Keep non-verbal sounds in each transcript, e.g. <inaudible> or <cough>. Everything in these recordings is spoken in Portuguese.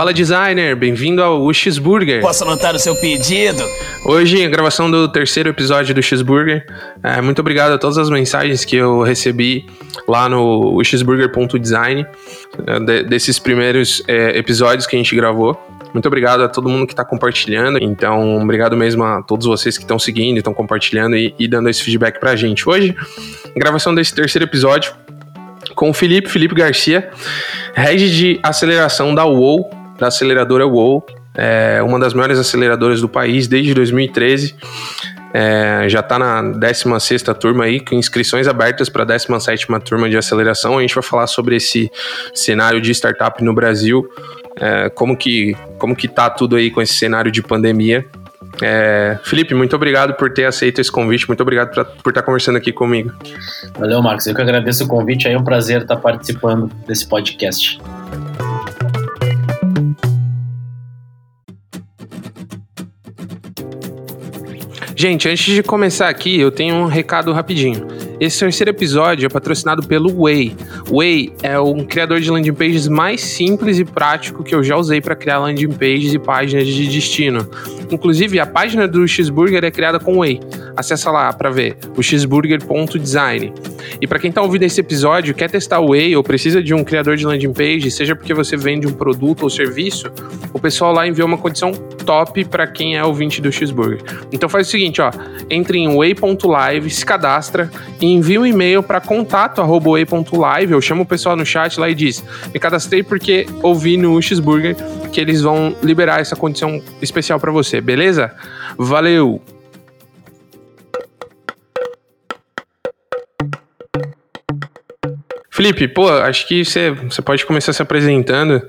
Fala designer, bem-vindo ao Cheeseburger. Posso anotar o seu pedido? Hoje, a gravação do terceiro episódio do Cheeseburger. É, muito obrigado a todas as mensagens que eu recebi lá no cheeseburger.design, é, de, desses primeiros é, episódios que a gente gravou. Muito obrigado a todo mundo que está compartilhando. Então, obrigado mesmo a todos vocês que estão seguindo, estão compartilhando e, e dando esse feedback pra gente. Hoje, gravação desse terceiro episódio com o Felipe, Felipe Garcia, head de aceleração da UOL, da aceleradora UOL, é uma das maiores aceleradoras do país desde 2013. É, já está na 16 turma aí, com inscrições abertas para a 17 turma de aceleração. A gente vai falar sobre esse cenário de startup no Brasil, é, como, que, como que tá tudo aí com esse cenário de pandemia. É, Felipe, muito obrigado por ter aceito esse convite, muito obrigado pra, por estar conversando aqui comigo. Valeu, Marcos. Eu que agradeço o convite, é um prazer estar participando desse podcast. Gente, antes de começar aqui, eu tenho um recado rapidinho. Esse terceiro episódio é patrocinado pelo Way. Way é um criador de landing pages mais simples e prático que eu já usei para criar landing pages e páginas de destino. Inclusive, a página do Cheeseburger é criada com Way. Acessa lá para ver, o cheeseburger.design. E para quem está ouvindo esse episódio, quer testar o Way ou precisa de um criador de landing page, seja porque você vende um produto ou serviço, o pessoal lá enviou uma condição top para quem é ouvinte do Cheeseburger. Então faz o seguinte, ó, entre em way.live, se cadastra e envia um e-mail para contato@way.live ou chama o pessoal no chat lá e diz: "Me cadastrei porque ouvi no Cheeseburger que eles vão liberar essa condição especial para você, beleza? Valeu. Felipe, pô, acho que você, você pode começar se apresentando.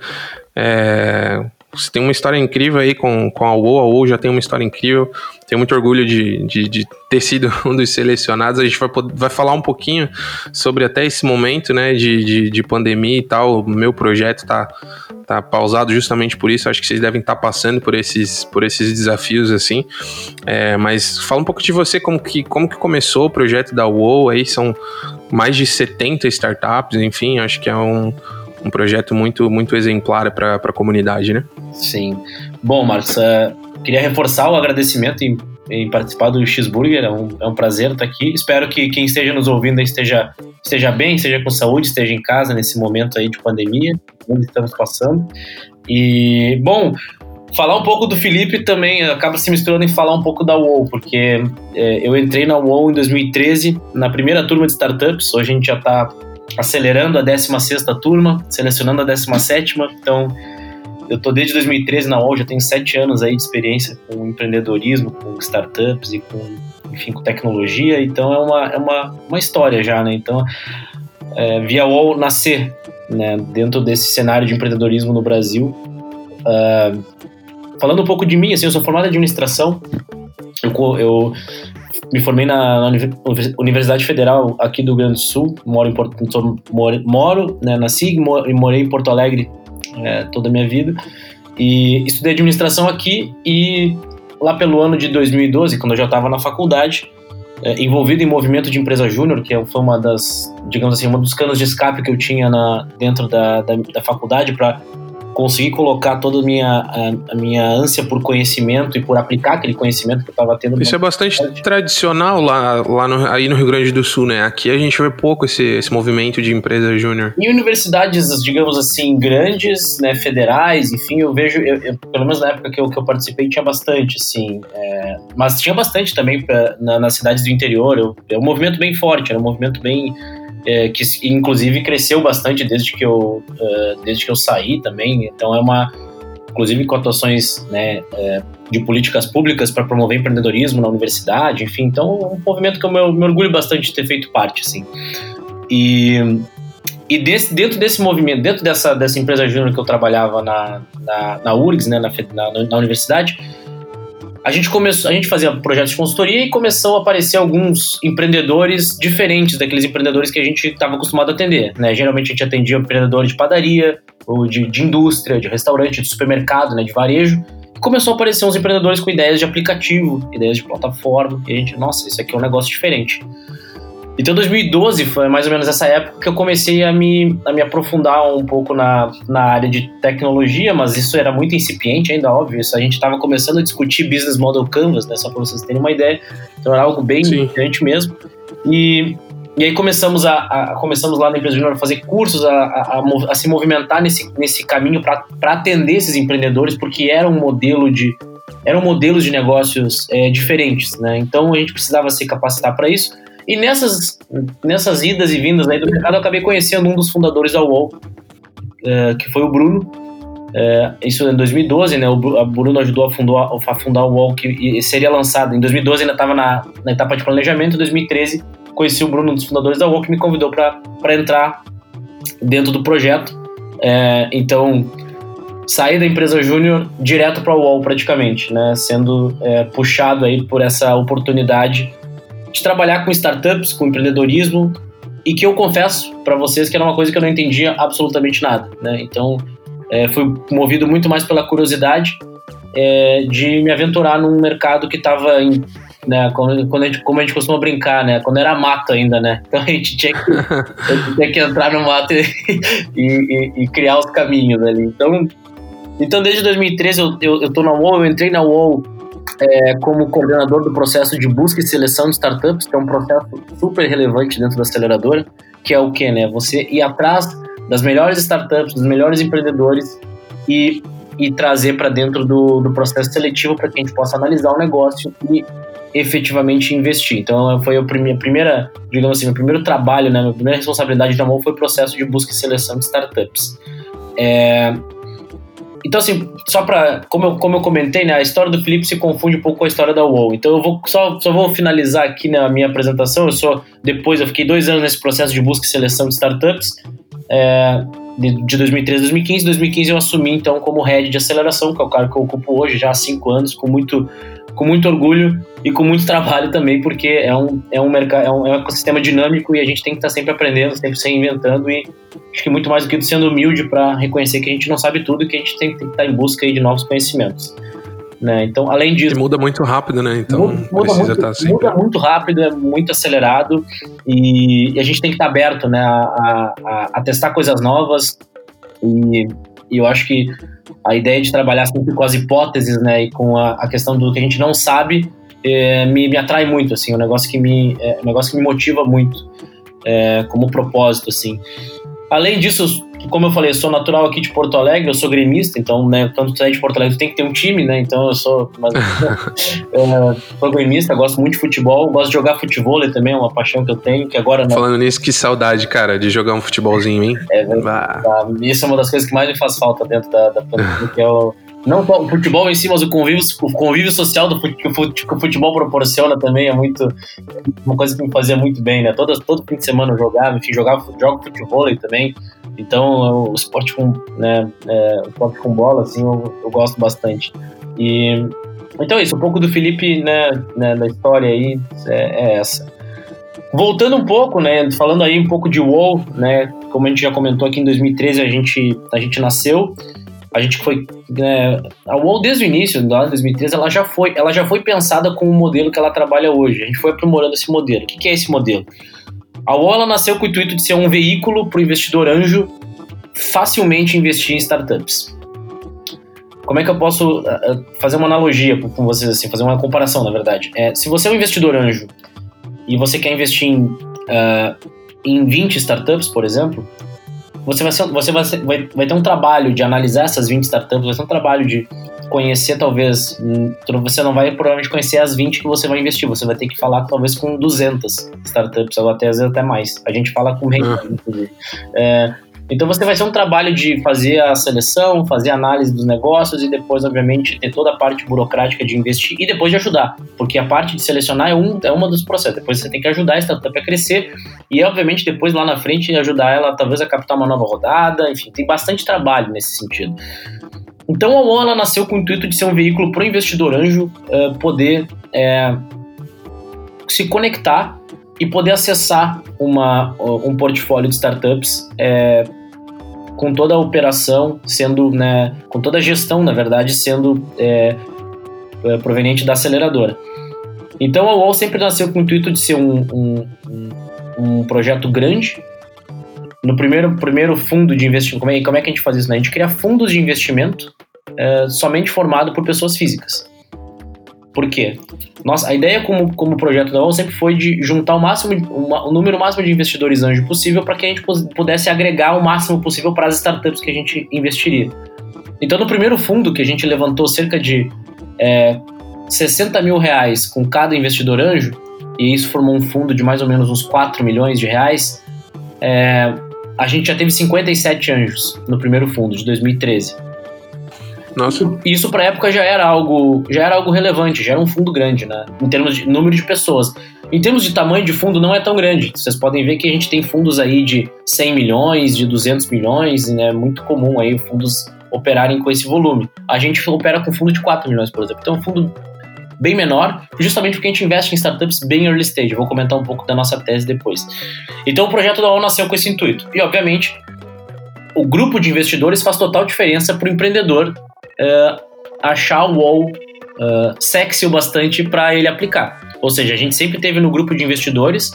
É, você tem uma história incrível aí com, com a UO, a UO já tem uma história incrível. Tenho muito orgulho de, de, de ter sido <laughs> um dos selecionados. A gente vai, vai falar um pouquinho sobre até esse momento né, de, de, de pandemia e tal. O meu projeto tá, tá pausado justamente por isso. Acho que vocês devem estar tá passando por esses, por esses desafios assim. É, mas fala um pouco de você, como que, como que começou o projeto da UO. Aí são mais de 70 startups, enfim, acho que é um um projeto muito, muito exemplar para a comunidade, né? Sim. Bom, Marcos, uh, queria reforçar o agradecimento em, em participar do Cheeseburger, é um, é um prazer estar aqui. Espero que quem esteja nos ouvindo esteja, esteja bem, esteja com saúde, esteja em casa nesse momento aí de pandemia, onde estamos passando. E, bom, falar um pouco do Felipe também acaba se misturando em falar um pouco da UOL, porque é, eu entrei na UOL em 2013, na primeira turma de startups, hoje a gente já está acelerando a 16 turma, selecionando a 17 então eu tô desde 2013 na UOL, já tenho sete anos aí de experiência com empreendedorismo, com startups e com, enfim, com tecnologia, então é uma, é uma, uma história já, né, então é, vi a UOL nascer, né, dentro desse cenário de empreendedorismo no Brasil, uh, falando um pouco de mim, assim, eu sou formado em administração, eu, eu me formei na, na, Universidade Federal aqui do Rio Grande do Sul, moro em Porto, moro, moro né, nasci e morei em Porto Alegre é, toda a minha vida. E estudei administração aqui e lá pelo ano de 2012, quando eu já estava na faculdade, é, envolvido em movimento de empresa júnior, que foi uma das, digamos assim, uma dos canos de escape que eu tinha na, dentro da, da, da faculdade para conseguir colocar toda a minha, a, a, minha ânsia por conhecimento e por aplicar aquele conhecimento que eu estava tendo. Isso é bastante tradicional lá, lá no, aí no Rio Grande do Sul, né? Aqui a gente vê pouco esse, esse movimento de empresa júnior. Em universidades, digamos assim, grandes, né, federais, enfim, eu vejo, eu, eu, pelo menos na época que eu, que eu participei, tinha bastante, assim. É, mas tinha bastante também pra, na, nas cidades do interior. Eu, é um movimento bem forte, era um movimento bem é, que inclusive cresceu bastante desde que eu uh, desde que eu saí também. Então é uma inclusive com atuações né, é, de políticas públicas para promover empreendedorismo na universidade enfim. Então é um movimento que eu me orgulho bastante de ter feito parte assim. E e desse, dentro desse movimento, dentro dessa, dessa empresa júnior que eu trabalhava na, na, na URGS, né, na, na, na universidade, a gente começou, a gente fazia projetos de consultoria e começou a aparecer alguns empreendedores diferentes daqueles empreendedores que a gente estava acostumado a atender. Né? Geralmente a gente atendia empreendedores de padaria, ou de, de indústria, de restaurante, de supermercado, né, de varejo. E começou a aparecer uns empreendedores com ideias de aplicativo, ideias de plataforma, e a gente, nossa, isso aqui é um negócio diferente. Então 2012 foi mais ou menos essa época que eu comecei a me, a me aprofundar um pouco na, na área de tecnologia, mas isso era muito incipiente ainda, óbvio. Isso a gente estava começando a discutir Business Model Canvas, né, só para vocês terem uma ideia. Então era algo bem importante mesmo. E, e aí começamos, a, a, começamos lá na empresa Júnior a fazer cursos, a, a, a, se movimentar nesse, nesse caminho para atender esses empreendedores, porque era um modelo de eram modelos de negócios é, diferentes, né? Então a gente precisava se capacitar para isso. E nessas, nessas idas e vindas aí do mercado, eu acabei conhecendo um dos fundadores da UOL, é, que foi o Bruno. É, isso em 2012, né? O Bruno ajudou a fundar, a fundar o UOL, que seria lançado. Em 2012 ainda estava na, na etapa de planejamento, em 2013 conheci o Bruno, um dos fundadores da UOL, que me convidou para entrar dentro do projeto. É, então, saí da empresa júnior direto para o UOL praticamente, né? Sendo puxado aí por essa oportunidade de trabalhar com startups, com empreendedorismo, e que eu confesso para vocês que era uma coisa que eu não entendia absolutamente nada, né? Então, é, fui movido muito mais pela curiosidade é, de me aventurar num mercado que estava em né, quando, a gente, como a gente costuma brincar, né, quando era mato ainda, né, <laughs> então a gente tinha que, tinha que entrar no mato <laughs> e, e, e, criar os caminhos ali, então, então desde 2013 eu, eu, eu tô na UOL, eu entrei na UOL é, como coordenador do processo de busca e seleção de startups, que é um processo super relevante dentro da aceleradora, que é o que, né? Você ir atrás das melhores startups, dos melhores empreendedores e, e trazer para dentro do, do processo seletivo para que a gente possa analisar o negócio e efetivamente investir. Então, foi a primeira, primeira digamos assim, meu primeiro trabalho, né? Minha primeira responsabilidade da mão foi o processo de busca e seleção de startups. É, então, assim, só para como eu, como eu comentei, né, a história do Felipe se confunde um pouco com a história da UOL. Então, eu vou só, só vou finalizar aqui na minha apresentação. Eu sou, depois, eu fiquei dois anos nesse processo de busca e seleção de startups, é, de, de 2013 a 2015. Em 2015, eu assumi, então, como head de aceleração, que é o cargo que eu ocupo hoje, já há cinco anos, com muito, com muito orgulho e com muito trabalho também, porque é um, é um, mercado, é um, é um ecossistema dinâmico e a gente tem que estar sempre aprendendo, sempre se reinventando e acho que muito mais do que sendo humilde para reconhecer que a gente não sabe tudo e que a gente tem, tem que estar em busca de novos conhecimentos. Né? Então, além disso. E muda muito rápido, né? Então muda, muda muito, estar sempre... muda muito rápido, é muito acelerado e, e, a gente tem que estar aberto né, a, a, a testar coisas novas. E, e, eu acho que a ideia de trabalhar sempre com as hipóteses né, e com a, a questão do que a gente não sabe é, me, me atrai muito, assim, é um negócio que me, é um negócio que me motiva muito é, como propósito, assim. Além disso, como eu falei, eu sou natural aqui de Porto Alegre, eu sou gremista, então, né, quando tu é de Porto Alegre, tu tem que ter um time, né, então eu sou, mas, <laughs> sou gremista, gosto muito de futebol, gosto de jogar futebol também, é uma paixão que eu tenho, que agora... Né, Falando nisso, que saudade, cara, de jogar um futebolzinho, hein? É, ah. isso é uma das coisas que mais me faz falta dentro da, da pandemia, que é o não só o futebol em si, mas o convívio, o convívio social do que o futebol proporciona também é muito uma coisa que me fazia muito bem, né? Todo, todo fim de semana eu jogava, enfim, jogava, jogo futebol também. Então, o esporte com, né, é, o esporte com bola, assim, eu, eu, gosto bastante. E então é isso, um pouco do Felipe, né, né da história aí é, é essa. Voltando um pouco, né, falando aí um pouco de WoW, né, como a gente já comentou aqui em 2013 a gente a gente nasceu a gente foi né, a UOL desde o início, lá em 2013, ela já foi, ela já foi pensada com o modelo que ela trabalha hoje. A gente foi aprimorando esse modelo. O que, que é esse modelo? A UOL nasceu com o intuito de ser um veículo para o investidor anjo facilmente investir em startups. Como é que eu posso uh, fazer uma analogia com vocês assim, fazer uma comparação, na verdade? É, se você é um investidor anjo e você quer investir em, uh, em 20 startups, por exemplo, você vai, ser, você vai, ser, vai, vai ter um trabalho de analisar essas 20 startups, vai ter um trabalho de conhecer, talvez, hum, você não vai provavelmente conhecer as 20 que você vai investir, você vai ter que falar talvez com 200 startups, ou até às vezes até mais. A gente fala com renda, ah. inclusive. É, então você vai ser um trabalho de fazer a seleção, fazer a análise dos negócios e depois, obviamente, ter toda a parte burocrática de investir e depois de ajudar. Porque a parte de selecionar é, um, é uma dos processos. Depois você tem que ajudar a startup a crescer e, obviamente, depois lá na frente ajudar ela talvez a captar uma nova rodada. Enfim, tem bastante trabalho nesse sentido. Então a ON nasceu com o intuito de ser um veículo para o investidor anjo uh, poder é, se conectar e poder acessar uma, um portfólio de startups é, com toda a operação sendo, né, com toda a gestão, na verdade, sendo é, é, proveniente da aceleradora. Então a UOL sempre nasceu com o intuito de ser um, um, um projeto grande. No primeiro, primeiro fundo de investimento, como é, como é que a gente faz isso? Né? A gente cria fundos de investimento é, somente formado por pessoas físicas. Por quê? Nossa, a ideia como, como projeto da ONU sempre foi de juntar o máximo, uma, o número máximo de investidores anjo possível para que a gente pudesse agregar o máximo possível para as startups que a gente investiria. Então, no primeiro fundo que a gente levantou cerca de é, 60 mil reais com cada investidor anjo, e isso formou um fundo de mais ou menos uns 4 milhões de reais, é, a gente já teve 57 anjos no primeiro fundo, de 2013. Nossa. Isso para época já era algo, já era algo relevante, já era um fundo grande, né? Em termos de número de pessoas. Em termos de tamanho de fundo, não é tão grande. Vocês podem ver que a gente tem fundos aí de 100 milhões, de 200 milhões, né? é muito comum aí fundos operarem com esse volume. A gente opera com fundo de 4 milhões, por exemplo. Então, é um fundo bem menor, justamente porque a gente investe em startups bem early stage. Vou comentar um pouco da nossa tese depois. Então, o projeto da ONU nasceu com esse intuito. E, obviamente, o grupo de investidores faz total diferença para o empreendedor uh, achar o wall uh, sexy o bastante para ele aplicar. Ou seja, a gente sempre teve no grupo de investidores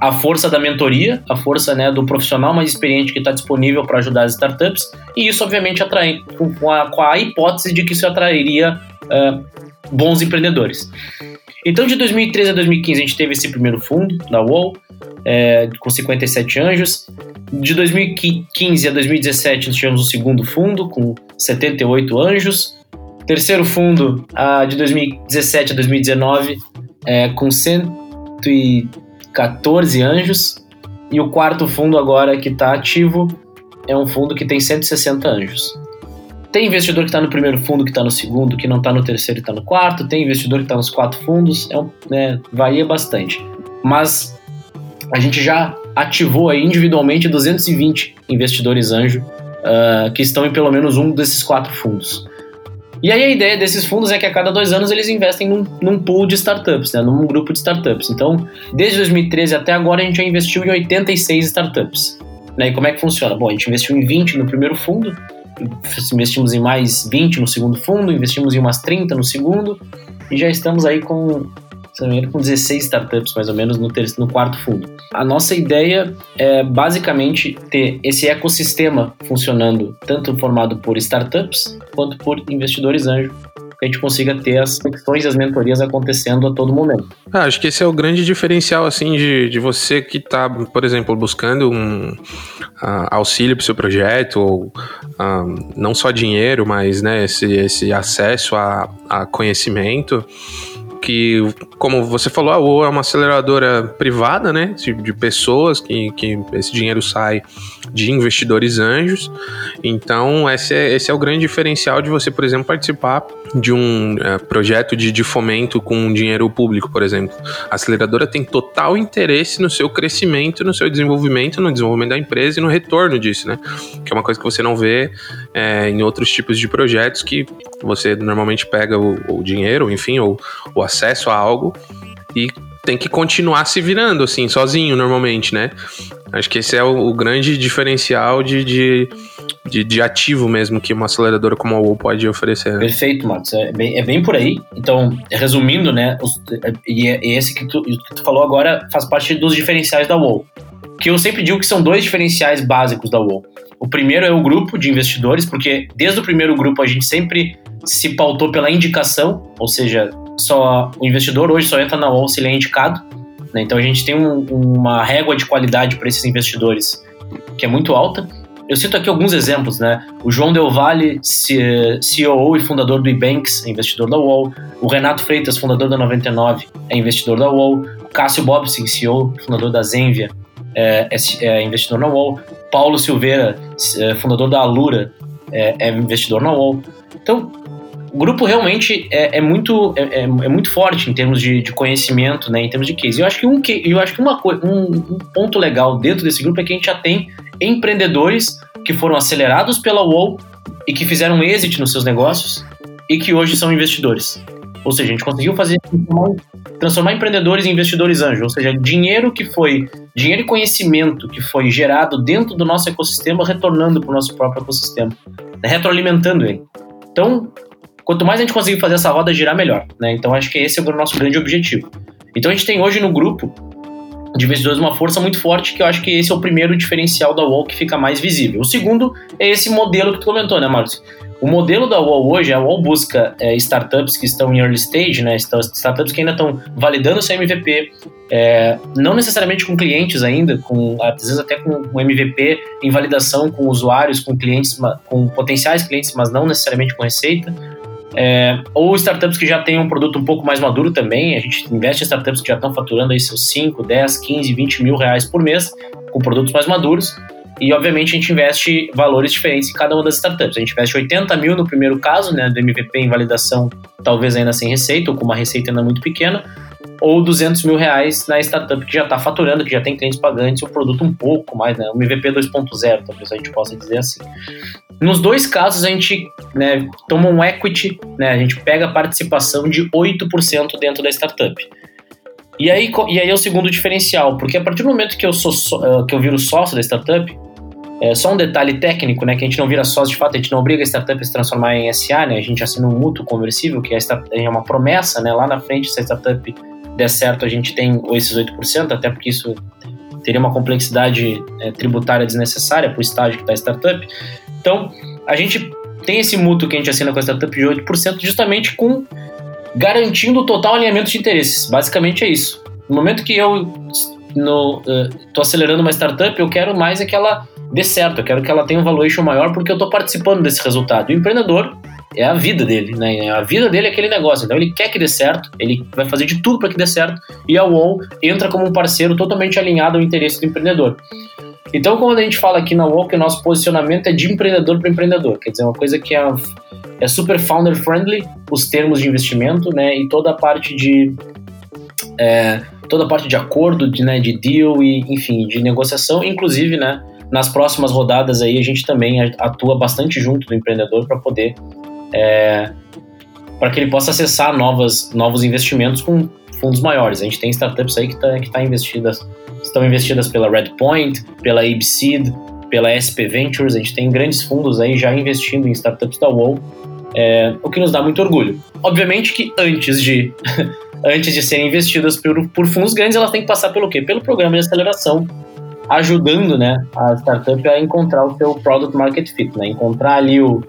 a força da mentoria, a força né, do profissional mais experiente que está disponível para ajudar as startups, e isso obviamente atrai, com, a, com a hipótese de que isso atrairia uh, bons empreendedores. Então, de 2013 a 2015, a gente teve esse primeiro fundo da UOL, é, com 57 anjos. De 2015 a 2017, nós tivemos o segundo fundo, com 78 anjos. Terceiro fundo, de 2017 a 2019, é, com 114 anjos. E o quarto fundo agora que está ativo é um fundo que tem 160 anjos. Tem investidor que está no primeiro fundo, que está no segundo, que não está no terceiro e está no quarto. Tem investidor que está nos quatro fundos. É um, né, varia bastante. Mas a gente já ativou aí individualmente 220 investidores anjo uh, que estão em pelo menos um desses quatro fundos. E aí a ideia desses fundos é que a cada dois anos eles investem num, num pool de startups, né, num grupo de startups. Então, desde 2013 até agora a gente já investiu em 86 startups. Né, e como é que funciona? Bom, a gente investiu em 20 no primeiro fundo, investimos em mais 20 no segundo fundo, investimos em umas 30 no segundo, e já estamos aí com se não me engano, com 16 startups mais ou menos no, terceiro, no quarto fundo. A nossa ideia é basicamente ter esse ecossistema funcionando, tanto formado por startups quanto por investidores anjo, que a gente consiga ter as conexões e as mentorias acontecendo a todo momento. Ah, acho que esse é o grande diferencial, assim, de, de você que está, por exemplo, buscando um uh, auxílio para o seu projeto, ou uh, não só dinheiro, mas né, esse, esse acesso a, a conhecimento que, como você falou, a UO é uma aceleradora privada, né? De, de, pessoas que, que esse dinheiro sai de investidores anjos. Então, esse é, esse é o grande diferencial de você, por exemplo, participar de um é, projeto de, de fomento com dinheiro público, por exemplo. A aceleradora tem total interesse no seu crescimento, no seu desenvolvimento, no desenvolvimento da empresa e no retorno disso, né? Que é uma coisa que você não vê é, em outros tipos de projetos que você normalmente pega o, o dinheiro, enfim, ou o acesso a algo e tem que continuar se virando, assim, sozinho, normalmente, né? Acho que esse é o, o grande diferencial de, de, de, de, ativo mesmo que uma aceleradora como a UOL pode oferecer. Perfeito, Matos. É bem, é bem por aí. Então, resumindo, né? Os, e, é, esse que tu, que tu falou agora faz parte dos diferenciais da UOL. Que eu sempre digo que são dois diferenciais básicos da UOL. O primeiro é o grupo de investidores, porque desde o primeiro grupo a gente sempre se pautou pela indicação, ou seja, só o investidor hoje só entra na UOL se ele é indicado. Né? Então a gente tem um, uma régua de qualidade para esses investidores que é muito alta. Eu cito aqui alguns exemplos, né? O João Del Valle, CEO e fundador do Ebanks, é investidor da UOL. O Renato Freitas, fundador da 99, é investidor da UOL. O Cássio Bobsin, CEO, fundador da Zenvia, é, é, é investidor na UOL. Paulo Silveira, é, fundador da Alura, é, é investidor na UOL. Então, o grupo realmente é, é muito, é, é, é, muito forte em termos de, de, conhecimento, né, em termos de case. Eu acho que, um, eu acho que uma, um, um ponto legal dentro desse grupo é que a gente já tem empreendedores que foram acelerados pela UOL e que fizeram êxito nos seus negócios e que hoje são investidores. Ou seja, a gente conseguiu fazer transformar empreendedores em investidores anjos, ou seja, dinheiro que foi dinheiro e conhecimento que foi gerado dentro do nosso ecossistema retornando para o nosso próprio ecossistema, retroalimentando ele. Então, quanto mais a gente conseguir fazer essa roda girar, melhor. Né? Então acho que esse é o nosso grande objetivo. Então a gente tem hoje no grupo de investidores uma força muito forte, que eu acho que esse é o primeiro diferencial da UOL que fica mais visível. O segundo é esse modelo que tu comentou, né, Marcos? O modelo da UOL hoje, a UOL busca é, startups que estão em early stage, né, startups que ainda estão validando seu MVP, é, não necessariamente com clientes ainda, com, às vezes até com um MVP em validação com usuários, com clientes, com potenciais clientes, mas não necessariamente com receita, é, ou startups que já têm um produto um pouco mais maduro também, a gente investe em startups que já estão faturando aí seus 5, 10, 15, 20 mil reais por mês, com produtos mais maduros, e, obviamente, a gente investe valores diferentes em cada uma das startups. A gente investe 80 mil no primeiro caso, né, do MVP em validação, talvez ainda sem receita, ou com uma receita ainda muito pequena, ou 200 mil reais na startup que já está faturando, que já tem clientes pagantes, o produto um pouco mais, né, um MVP 2.0, talvez a gente possa dizer assim. Nos dois casos, a gente né, toma um equity, né, a gente pega a participação de 8% dentro da startup. E aí, e aí é o segundo diferencial, porque a partir do momento que eu, sou, que eu viro sócio da startup, é, só um detalhe técnico, né, que a gente não vira sócio de fato, a gente não obriga a startup a se transformar em SA, né, a gente assina um mútuo conversível, que é, é uma promessa, né, lá na frente, se a startup der certo, a gente tem esses 8%, até porque isso teria uma complexidade é, tributária desnecessária para o estágio que está a startup. Então, a gente tem esse mútuo que a gente assina com a startup de 8%, justamente com garantindo o total alinhamento de interesses. Basicamente é isso. No momento que eu estou uh, acelerando uma startup, eu quero mais é que ela dê certo, eu quero que ela tenha um valuation maior porque eu estou participando desse resultado. O empreendedor é a vida dele, né? A vida dele é aquele negócio. Então ele quer que dê certo, ele vai fazer de tudo para que dê certo, e a UOL entra como um parceiro totalmente alinhado ao interesse do empreendedor. Então, quando a gente fala aqui na UOL que o nosso posicionamento é de empreendedor para empreendedor, quer dizer, uma coisa que é, é super founder friendly, os termos de investimento, né? E toda a parte de. É, toda a parte de acordo, de, né, de deal e, enfim, de negociação, inclusive, né? nas próximas rodadas aí a gente também atua bastante junto do empreendedor para poder é, para que ele possa acessar novas, novos investimentos com fundos maiores. A gente tem startups aí que, tá, que tá investidas, estão investidas pela Redpoint, pela ABSeed, pela SP Ventures. A gente tem grandes fundos aí já investindo em startups da UOL, é, o que nos dá muito orgulho. Obviamente que antes de <laughs> antes de serem investidas por, por fundos grandes, elas têm que passar pelo quê? Pelo programa de aceleração ajudando né, a startup a encontrar o seu product market fit, né, encontrar ali o,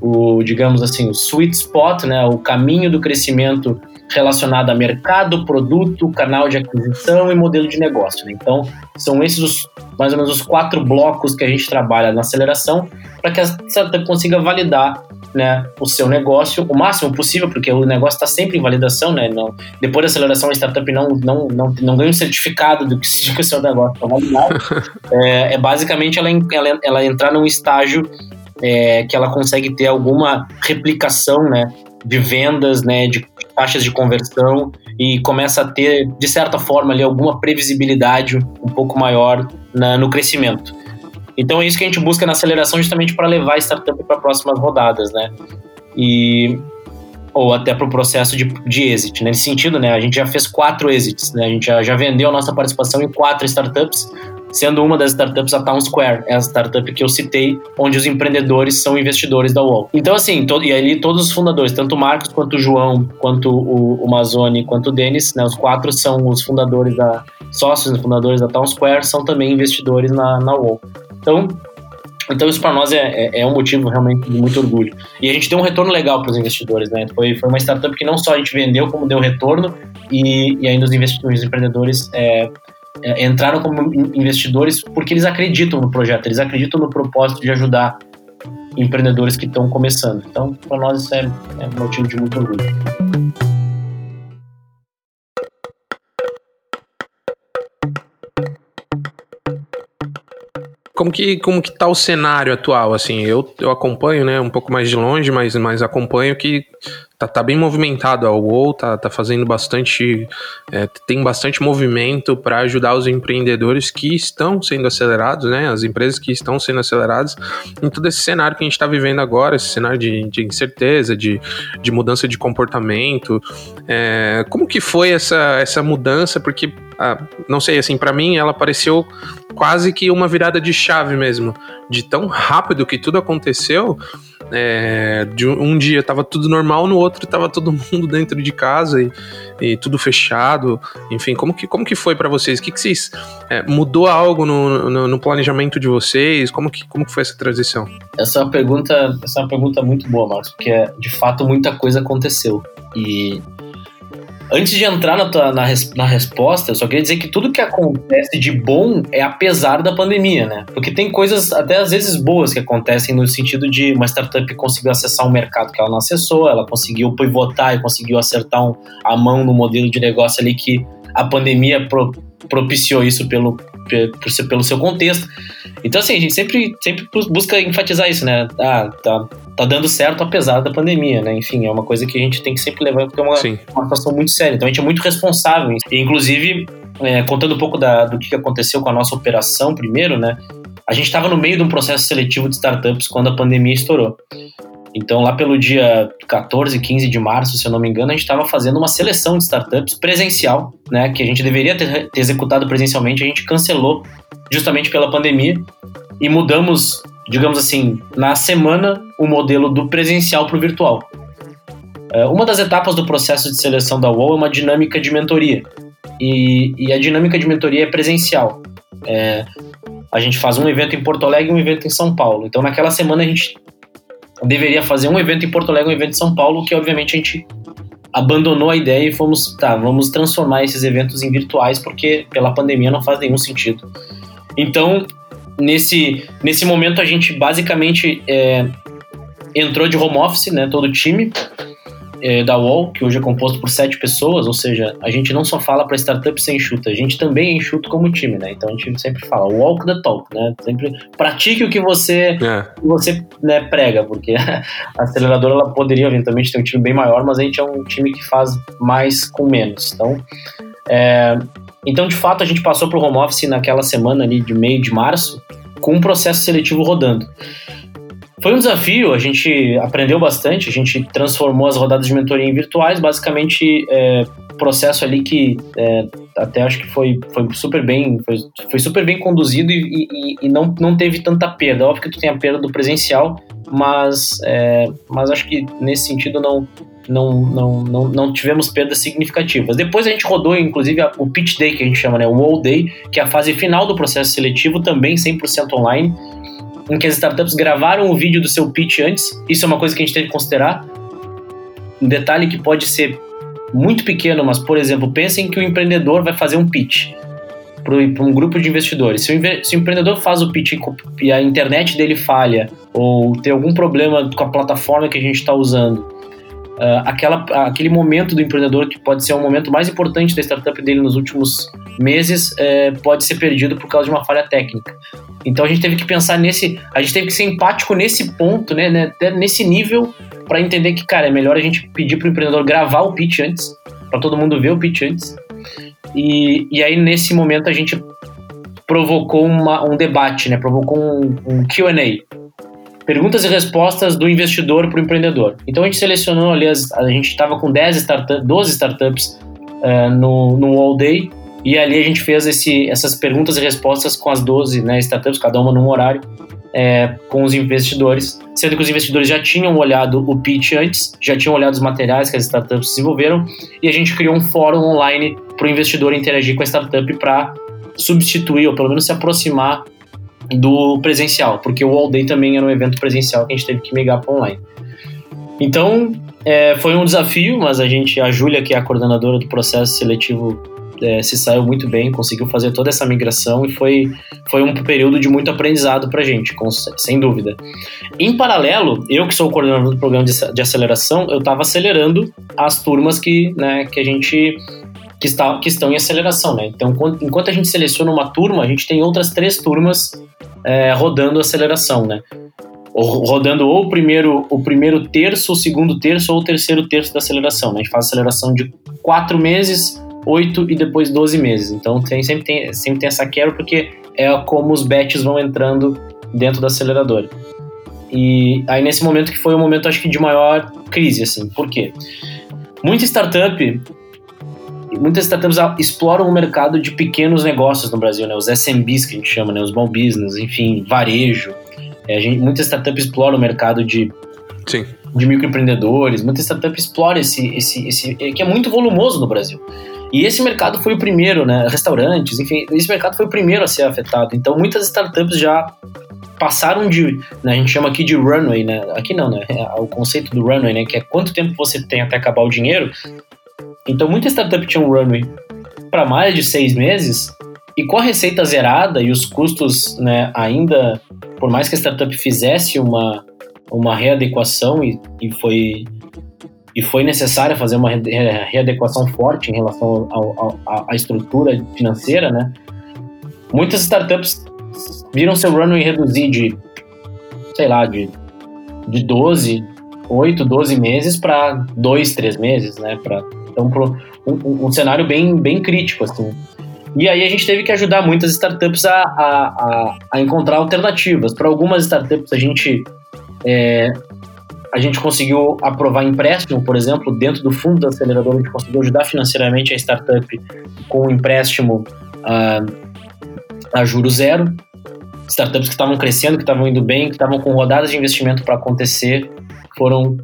o, digamos assim, o sweet spot, né, o caminho do crescimento relacionado a mercado, produto, canal de aquisição e modelo de negócio. Né? Então, são esses os, mais ou menos os quatro blocos que a gente trabalha na aceleração para que a startup consiga validar né, o seu negócio o máximo possível, porque o negócio está sempre em validação, né? Não, depois da aceleração, a startup não, não, não, não ganha um certificado do que, o seu negócio está validado. <laughs> é, é, basicamente ela, ela, ela entrar num estágio é, que ela consegue ter alguma replicação, né? De vendas, né? De taxas de conversão e começa a ter, de certa forma, ali, alguma previsibilidade um pouco maior na, no crescimento. Então é isso que a gente busca na aceleração justamente para levar a startup para próximas rodadas, né? E ou até para o processo de, de exit. Nesse sentido, né, a gente já fez quatro exits, né, a gente já, já vendeu a nossa participação em quatro startups, sendo uma das startups a Town Square, é a startup que eu citei, onde os empreendedores são investidores da UOL. Então, assim, to, e ali todos os fundadores, tanto o Marcos, quanto o João, quanto o, o Mazoni, quanto o Denis, né, os quatro são os fundadores da, sócios fundadores da Town Square, são também investidores na, na UOL. Então, então isso para nós é, é, é, um motivo realmente de muito orgulho. E a gente deu um retorno legal para os investidores, né? Foi, foi uma startup que não só a gente vendeu, como deu retorno, e, e ainda os, os empreendedores é, é, entraram como investidores porque eles acreditam no projeto, eles acreditam no propósito de ajudar empreendedores que estão começando. Então, para nós isso é, é um motivo de muito orgulho. Como que, como que tá o cenário atual, assim? Eu, eu acompanho, né, um pouco mais de longe, mas, mas acompanho que tá, tá bem movimentado a UOL, tá, tá fazendo bastante, é, tem bastante movimento para ajudar os empreendedores que estão sendo acelerados, né, as empresas que estão sendo aceleradas em todo esse cenário que a gente está vivendo agora, esse cenário de, de incerteza, de, de mudança de comportamento. É, como que foi essa, essa mudança? Porque, ah, não sei, assim, para mim ela pareceu quase que uma virada de chave mesmo, de tão rápido que tudo aconteceu, É, de um dia tava tudo normal, no outro tava todo <laughs> mundo dentro de casa e, e tudo fechado. Enfim, como que, como que foi para vocês? O que, que vocês. É, mudou algo no, no, no, planejamento de vocês? Como que, como que foi essa transição? Essa é uma pergunta, essa é uma pergunta muito boa, Marcos, porque de fato muita coisa aconteceu. E Antes de entrar na, tua, na, res, na resposta, eu só queria dizer que tudo que acontece de bom é apesar da pandemia, né? Porque tem coisas até às vezes boas que acontecem no sentido de uma startup conseguiu acessar um mercado que ela não acessou, ela conseguiu pivotar e conseguiu acertar um, a mão no modelo de negócio ali que a pandemia pro, propiciou isso pelo, por, pelo seu contexto. Então, assim, a gente sempre, sempre busca enfatizar isso, né? Ah, tá, tá dando certo apesar da pandemia, né? Enfim, é uma coisa que a gente tem que sempre levar, porque é uma, uma situação muito séria. Então, a gente é muito responsável. E, inclusive, é, contando um pouco da, do que aconteceu com a nossa operação primeiro, né? A gente estava no meio de um processo seletivo de startups quando a pandemia estourou. Então, lá pelo dia 14, 15 de março, se eu não me engano, a gente estava fazendo uma seleção de startups presencial, né, que a gente deveria ter, executado presencialmente, a gente cancelou justamente pela pandemia e mudamos, digamos assim, na semana o modelo do presencial para o virtual. É, uma das etapas do processo de seleção da UOL é uma dinâmica de mentoria. E, e a dinâmica de mentoria é presencial. É, a gente faz um evento em Porto Alegre e um evento em São Paulo. Então, naquela semana, a gente deveria fazer um evento em Porto Alegre, um evento em São Paulo, que obviamente a gente abandonou a ideia e fomos, tá, vamos transformar esses eventos em virtuais, porque pela pandemia não faz nenhum sentido. Então, nesse, nesse momento, a gente basicamente é, entrou de home office, né, todo o time, é, da UOL, que hoje é composto por sete pessoas, ou seja, a gente não só fala para startup ser enxuta, a gente também é enxuto como time, né? Então a gente sempre fala walk the talk, né? Sempre pratique o que você, é. que você né, prega, porque <laughs> a aceleradora ela poderia eventualmente ter um time bem maior, mas a gente é um time que faz mais com menos. Então, é, então de fato a gente passou para o home office naquela semana ali de meio de março com um processo seletivo rodando. Foi um desafio, a gente aprendeu bastante, a gente transformou as rodadas de mentoria em virtuais, basicamente é, processo ali que é, até acho que foi, foi super bem foi, foi super bem conduzido e, e, e, não, não teve tanta perda. Óbvio que tu tem a perda do presencial, mas, é, mas acho que nesse sentido não, não, não, não, não tivemos perdas significativas. Depois a gente rodou, inclusive, o Pitch Day, que a gente chama, né, o All Day, que é a fase final do processo seletivo, também 100% online em que as startups gravaram o vídeo do seu pitch antes. Isso é uma coisa que a gente tem que considerar. Um detalhe que pode ser muito pequeno, mas, por exemplo, pensem que o empreendedor vai fazer um pitch para um grupo de investidores. Se o, se o, empreendedor faz o pitch e a internet dele falha, ou tem algum problema com a plataforma que a gente está usando, uh, aquela, aquele momento do empreendedor, que pode ser o momento mais importante da startup dele nos últimos meses, uh, pode ser perdido por causa de uma falha técnica. Então a gente teve que pensar nesse, a gente teve que ser empático nesse ponto, né, né nesse nível, para entender que, cara, é melhor a gente pedir para o empreendedor gravar o pitch antes, para todo mundo ver o pitch antes. E, e aí nesse momento a gente provocou uma, um debate, né, provocou um, um Q&A, perguntas e respostas do investidor para o empreendedor. Então a gente selecionou ali, as, a gente estava com 10 startup, 12 startups uh, no, no All Day, e ali a gente fez esse, essas perguntas e respostas com as 12 né, startups, cada uma num horário, é, com os investidores, sendo que os investidores já tinham olhado o pitch antes, já tinham olhado os materiais que as startups desenvolveram, e a gente criou um fórum online para o investidor interagir com a startup para substituir, ou pelo menos se aproximar do presencial, porque o All Day também era um evento presencial que a gente teve que migrar para online. Então, é, foi um desafio, mas a gente, a Júlia, que é a coordenadora do processo seletivo é, se saiu muito bem, conseguiu fazer toda essa migração e foi, foi um período de muito aprendizado para a gente, com, sem dúvida. Em paralelo, eu que sou o coordenador do programa de, de aceleração, eu estava acelerando as turmas que, né, que a gente que, está, que estão em aceleração, né? Então, enquanto a gente seleciona uma turma, a gente tem outras três turmas é, rodando aceleração, né? rodando ou o primeiro, o primeiro terço, o segundo terço ou o terceiro terço da aceleração. Né? A gente faz aceleração de quatro meses 8 e depois 12 meses. Então tem, sempre, tem, sempre tem essa quebra porque é como os batches vão entrando dentro da aceleradora. E aí nesse momento que foi o momento acho que de maior crise, assim. Por quê? Muita startup muitas startups exploram o mercado de pequenos negócios no Brasil, né? Os SMBs que a gente chama, né? Os small business, enfim, varejo. É, gente, muitas startups exploram o mercado de Sim. de microempreendedores, muita startup explora esse, esse, esse, que é muito volumoso no Brasil. E esse mercado foi o primeiro, né? Restaurantes, enfim, esse mercado foi o primeiro a ser afetado. Então, muitas startups já passaram de, né, a gente chama aqui de runway, né? Aqui não, né? É o conceito do runway, né? Que é quanto tempo você tem até acabar o dinheiro. Então, muita startup tinha um runway para mais de seis meses e com a receita zerada e os custos, né, ainda, por mais que a startup fizesse uma, uma readequação e, e foi e foi necessária fazer uma readequação forte em relação à estrutura financeira, né? Muitas startups viram seu runway reduzir de, sei lá, de, de 12, 8, 12 meses para 2, 3 meses, né? Pra, então, um, um, cenário bem, bem crítico, assim. E aí a gente teve que ajudar muitas startups a, a, a, a encontrar alternativas. Para algumas startups a gente é, a gente conseguiu aprovar empréstimo, por exemplo, dentro do fundo da aceleradora, a gente conseguiu ajudar financeiramente a startup com um empréstimo uh, a juro zero. Startups que estavam crescendo, que estavam indo bem, que estavam com rodadas de investimento para acontecer, foram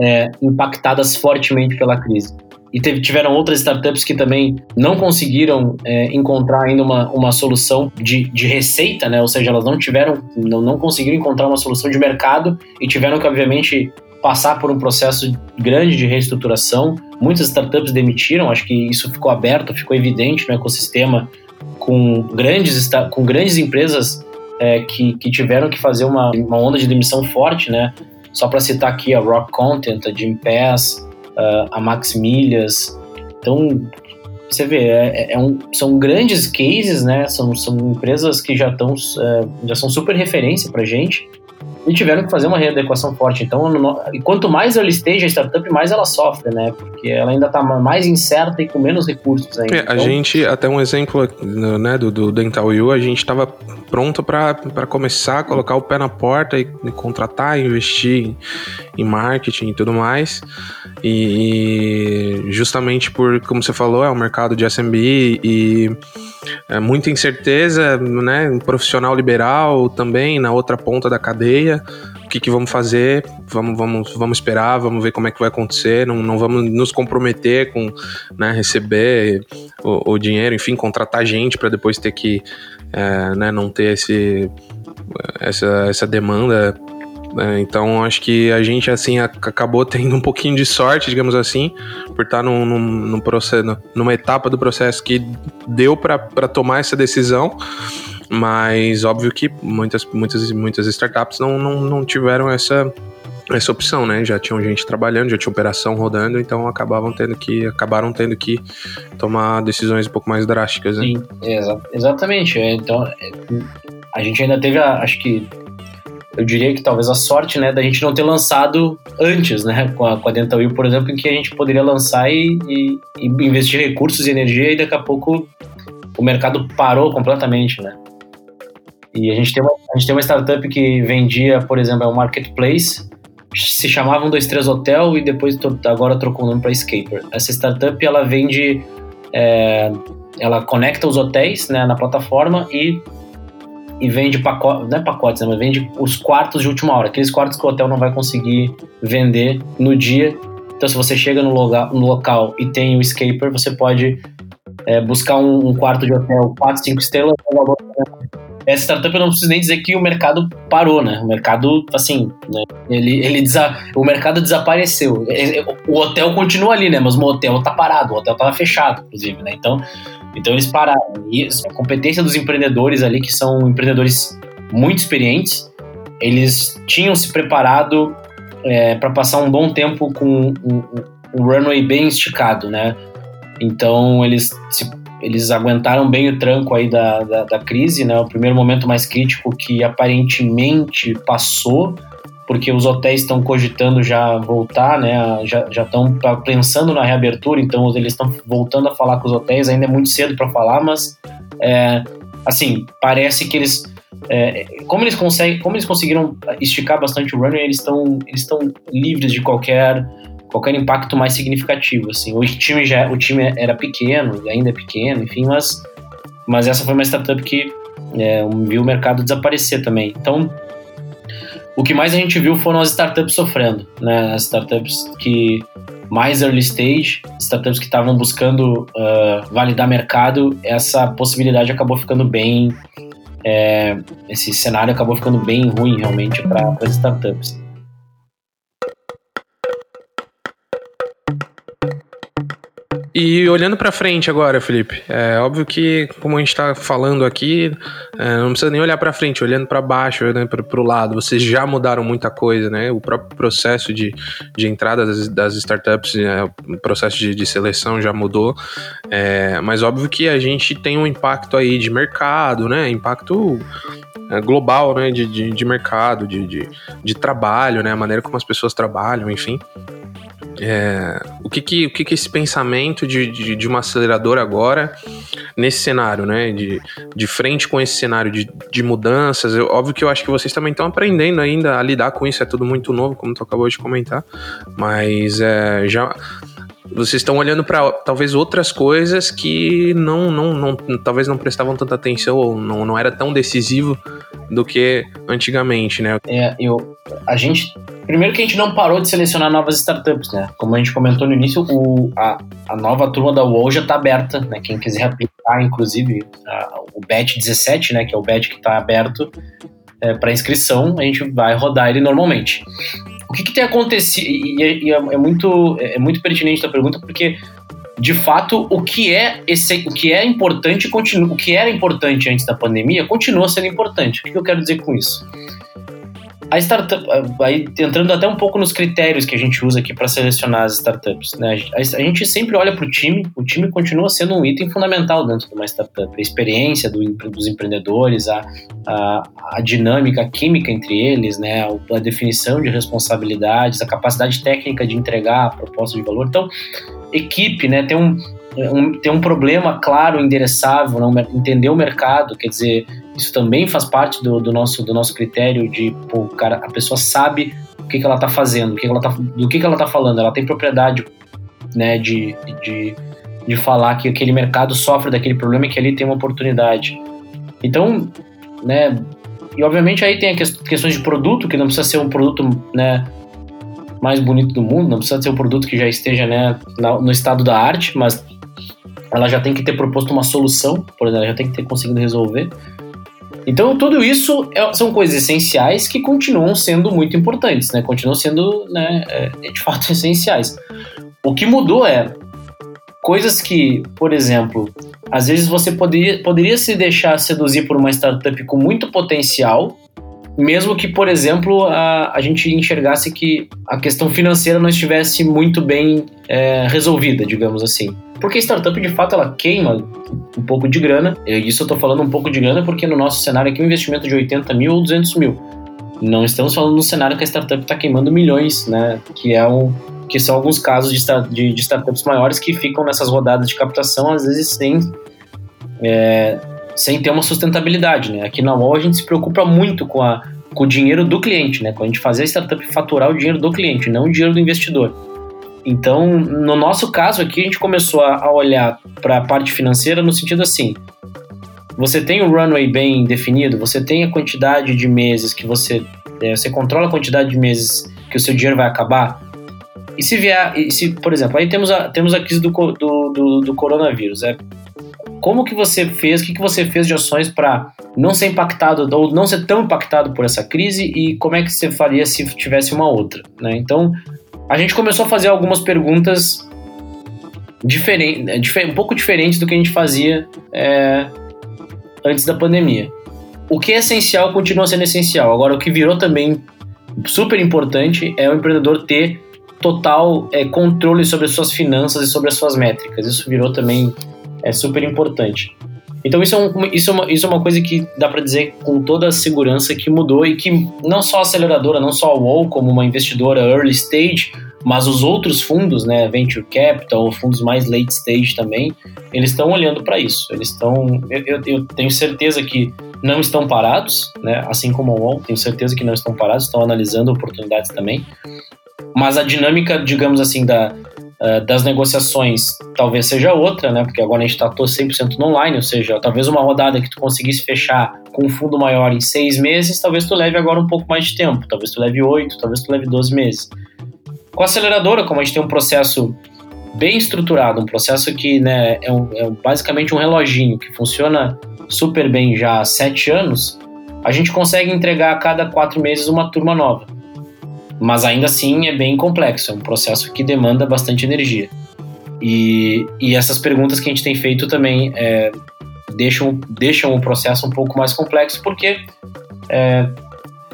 é, impactadas fortemente pela crise. E teve, tiveram outras startups que também não conseguiram é, encontrar ainda uma, uma solução de, de receita, né? Ou seja, elas não tiveram, não, não conseguiram encontrar uma solução de mercado e tiveram que, obviamente, passar por um processo grande de reestruturação. Muitas startups demitiram, acho que isso ficou aberto, ficou evidente no ecossistema, com grandes, com grandes empresas é, que, que tiveram que fazer uma, uma onda de demissão forte, né? Só para citar aqui a Rock Content, a Jim Pass, uh, a Max Milhas. Então, você vê, é, é um, são grandes cases, né? São, são empresas que já estão é, já são super referência para gente e tiveram que fazer uma readequação forte. Então, no, e quanto mais early stage a startup, mais ela sofre, né? Porque ela ainda está mais incerta e com menos recursos ainda. É, a então, gente, até um exemplo né, do, do Dental U, a gente estava pronto para começar a colocar o pé na porta e, e contratar, investir em, em, marketing e tudo mais. E, e justamente por, como você falou, é um mercado de SMB e é muita incerteza, né? Um profissional liberal também na outra ponta da cadeia. O que, que vamos fazer? Vamos, vamos, vamos esperar, vamos ver como é que vai acontecer. Não, não vamos nos comprometer com né, receber o, o dinheiro, enfim, contratar gente para depois ter que é, né, não ter esse, essa, essa demanda né? Então acho que a gente assim acabou tendo um pouquinho de sorte, digamos assim, por estar num, num, num processo, numa etapa do processo que deu para tomar essa decisão. Mas óbvio que muitas, muitas, muitas startups não, não, não tiveram essa, essa opção, né? Já tinham gente trabalhando, já tinha operação rodando, então acabavam tendo que acabaram tendo que tomar decisões um pouco mais drásticas, né? Sim, exa exatamente. Então é, a gente ainda teve, a, acho que eu diria que talvez a sorte, né, da gente não ter lançado antes, né, com a, com a Dental por exemplo, em que a gente poderia lançar e, e, e, investir recursos e energia e daqui a pouco o mercado parou completamente, né. E a gente tem uma, a gente tem uma startup que vendia, por exemplo, é um marketplace, se chamava 123 Hotel e depois agora trocou o nome para Escaper. Essa startup, ela vende, é, ela conecta os hotéis, né, na plataforma e e vende pacotes, não é pacotes, né, mas vende os quartos de última hora, aqueles quartos que o hotel não vai conseguir vender no dia. Então, se você chega no, loga, no local e tem o escaper, você pode é, buscar um, um, quarto de hotel 4, 5 estrelas. Essa startup eu não preciso nem dizer que o mercado parou, né? O mercado, assim, né? ele, ele desa... o mercado desapareceu. O hotel continua ali, né? Mas o hotel tá parado, o hotel tava fechado, inclusive, né? Então, então eles pararam. E a competência dos empreendedores ali, que são empreendedores muito experientes, eles tinham se preparado é, para passar um bom tempo com um, um, runway bem esticado, né? Então eles se, eles aguentaram bem o tranco aí da, da, da crise, né? O primeiro momento mais crítico que aparentemente passou, porque os hotéis estão cogitando já voltar, né? Já estão pensando na reabertura, então eles estão voltando a falar com os hotéis. Ainda é muito cedo para falar, mas é, assim parece que eles, é, como eles conseguem, como eles conseguiram esticar bastante o runway, eles estão eles estão livres de qualquer qualquer impacto mais significativo. Assim, o time já o time era pequeno, ainda é pequeno, enfim, mas mas essa foi uma startup que é, viu o mercado desaparecer também. Então o que mais a gente viu foram as startups sofrendo, né? As startups que mais early stage, startups que estavam buscando uh, validar mercado, essa possibilidade acabou ficando bem. É, esse cenário acabou ficando bem ruim realmente para as startups. E olhando para frente agora, Felipe, é óbvio que, como a gente está falando aqui, é, não precisa nem olhar para frente, olhando para baixo, né, para o lado, vocês já mudaram muita coisa, né? O próprio processo de, de entrada das, das startups, é, o processo de, de, seleção já mudou, é, mas óbvio que a gente tem um impacto aí de mercado, né? Impacto é, global, né? De, de, de mercado, de, de, de trabalho, né? A maneira como as pessoas trabalham, enfim. É, o que que, o que que esse pensamento de, de, de, uma aceleradora agora, nesse cenário, né, de, de frente com esse cenário de, de mudanças, eu, óbvio que eu acho que vocês também estão aprendendo ainda a lidar com isso, é tudo muito novo, como tu acabou de comentar, mas é, já vocês estão olhando para talvez outras coisas que não, não, não, talvez não prestavam tanta atenção ou não, não era tão decisivo do que antigamente, né? É, eu, a gente, primeiro que a gente não parou de selecionar novas startups, né? Como a gente comentou no início, o, a, a nova turma da UOL já está aberta, né? Quem quiser aplicar, inclusive, a, o BET 17, né? Que é o BET que está aberto é, para inscrição, a gente vai rodar ele normalmente. O que, que tem acontecido? E, é, e é, é, muito, é muito pertinente a pergunta, porque de fato o que é esse, o que é importante continua, o que era importante antes da pandemia continua sendo importante. O que eu quero dizer com isso? A startup, aí entrando até um pouco nos critérios que a gente usa aqui para selecionar as startups, né? A, gente sempre olha para o time, o time continua sendo um item fundamental dentro de uma startup. A experiência do, dos empreendedores, a, a, a, dinâmica, a química entre eles, né? A, definição de responsabilidades, a capacidade técnica de entregar a proposta de valor. Então, equipe, né? Tem um, um, tem um problema claro, endereçável, não, entender o mercado, quer dizer, isso também faz parte do, do nosso, do nosso critério de, pô, cara, a pessoa sabe o que, que ela está fazendo, o que, que ela tá, do que, que ela está falando, ela tem propriedade né, de, de, de falar que aquele mercado sofre daquele problema e que ali tem uma oportunidade. Então, né, e obviamente aí tem questões de produto, que não precisa ser um produto, né, mais bonito do mundo, não precisa ser um produto que já esteja, né, no estado da arte, mas ela já tem que ter proposto uma solução, por exemplo, ela já tem que ter conseguido resolver. Então, tudo isso é, são coisas essenciais que continuam sendo muito importantes, né? Continuam sendo, né, é, de fato, <laughs> essenciais. O que mudou é coisas que, por exemplo, às vezes você poderia, poderia se deixar seduzir por uma startup com muito potencial, mesmo que, por exemplo, a, a gente enxergasse que a questão financeira não estivesse muito bem é, resolvida, digamos assim. Porque a startup, de fato, ela queima um pouco de grana. E isso eu estou falando um pouco de grana porque no nosso cenário aqui um investimento de 80 mil ou 200 mil. Não estamos falando no cenário que a startup está queimando milhões, né? Que é um, que são alguns casos de, de, de, startups maiores que ficam nessas rodadas de captação, às vezes sem, é, sem ter uma sustentabilidade. Né? Aqui na UOL a gente se preocupa muito com, a, com o dinheiro do cliente, né? com a gente fazer a startup faturar o dinheiro do cliente, não o dinheiro do investidor. Então, no nosso caso aqui, a gente começou a, olhar para a parte financeira no sentido assim: você tem um runway bem definido, você tem a quantidade de meses que você. É, você controla a quantidade de meses que o seu dinheiro vai acabar. E se vier, e se, por exemplo, aí temos a, temos a crise do, do, do, do coronavírus. É, como que você fez, o que, que você fez de ações para não ser impactado ou não ser tão impactado por essa crise e como é que você faria se tivesse uma outra, né? Então, a gente começou a fazer algumas perguntas diferentes, um pouco diferentes do que a gente fazia é, antes da pandemia. O que é essencial continua sendo essencial. Agora, o que virou também super importante é o empreendedor ter total é, controle sobre as suas finanças e sobre as suas métricas. Isso virou também é super importante. Então isso é, um, isso, é uma, isso é uma coisa que dá para dizer com toda a segurança que mudou e que não só a aceleradora, não só a UOL como uma investidora early stage, mas os outros fundos, né, venture capital, fundos mais late stage também, eles estão olhando para isso. Eles estão, eu, eu, tenho certeza que não estão parados, né, assim como a UOL, tenho certeza que não estão parados, estão analisando oportunidades também. Mas a dinâmica, digamos assim, da uh, das negociações talvez seja outra, né? Porque agora a gente está 100% no online, ou seja, talvez uma rodada que tu conseguisse fechar com um fundo maior em seis meses, talvez tu leve agora um pouco mais de tempo, talvez tu leve oito, talvez tu leve 12 meses. Com a aceleradora, como a gente tem um processo bem estruturado, um processo que né, é, um, é basicamente um reloginho que funciona super bem já há sete anos, a gente consegue entregar a cada quatro meses uma turma nova. Mas ainda assim é bem complexo, é um processo que demanda bastante energia. E, e essas perguntas que a gente tem feito também é, deixam, deixam o processo um pouco mais complexo, porque é,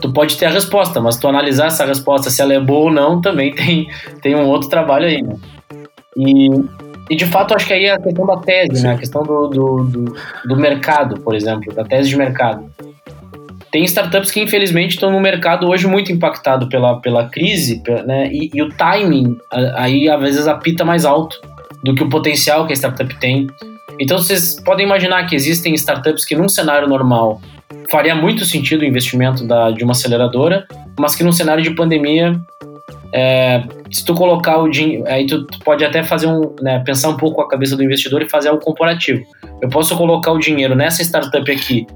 tu pode ter a resposta, mas tu analisar essa resposta, se ela é boa ou não, também tem, tem um outro trabalho aí. Né? E, e de fato, acho que aí é a questão da tese, né? a questão do, do, do, do mercado, por exemplo, da tese de mercado. Tem startups que, infelizmente, estão no mercado hoje muito impactado pela, pela crise, né? E, e, o timing aí, às vezes, apita mais alto do que o potencial que a startup tem. Então, vocês podem imaginar que existem startups que, num cenário normal, faria muito sentido o investimento da, de uma aceleradora, mas que num cenário de pandemia, é, se tu colocar o dinheiro, aí tu, tu, pode até fazer um, né, pensar um pouco a cabeça do investidor e fazer algo comparativo. Eu posso colocar o dinheiro nessa startup aqui,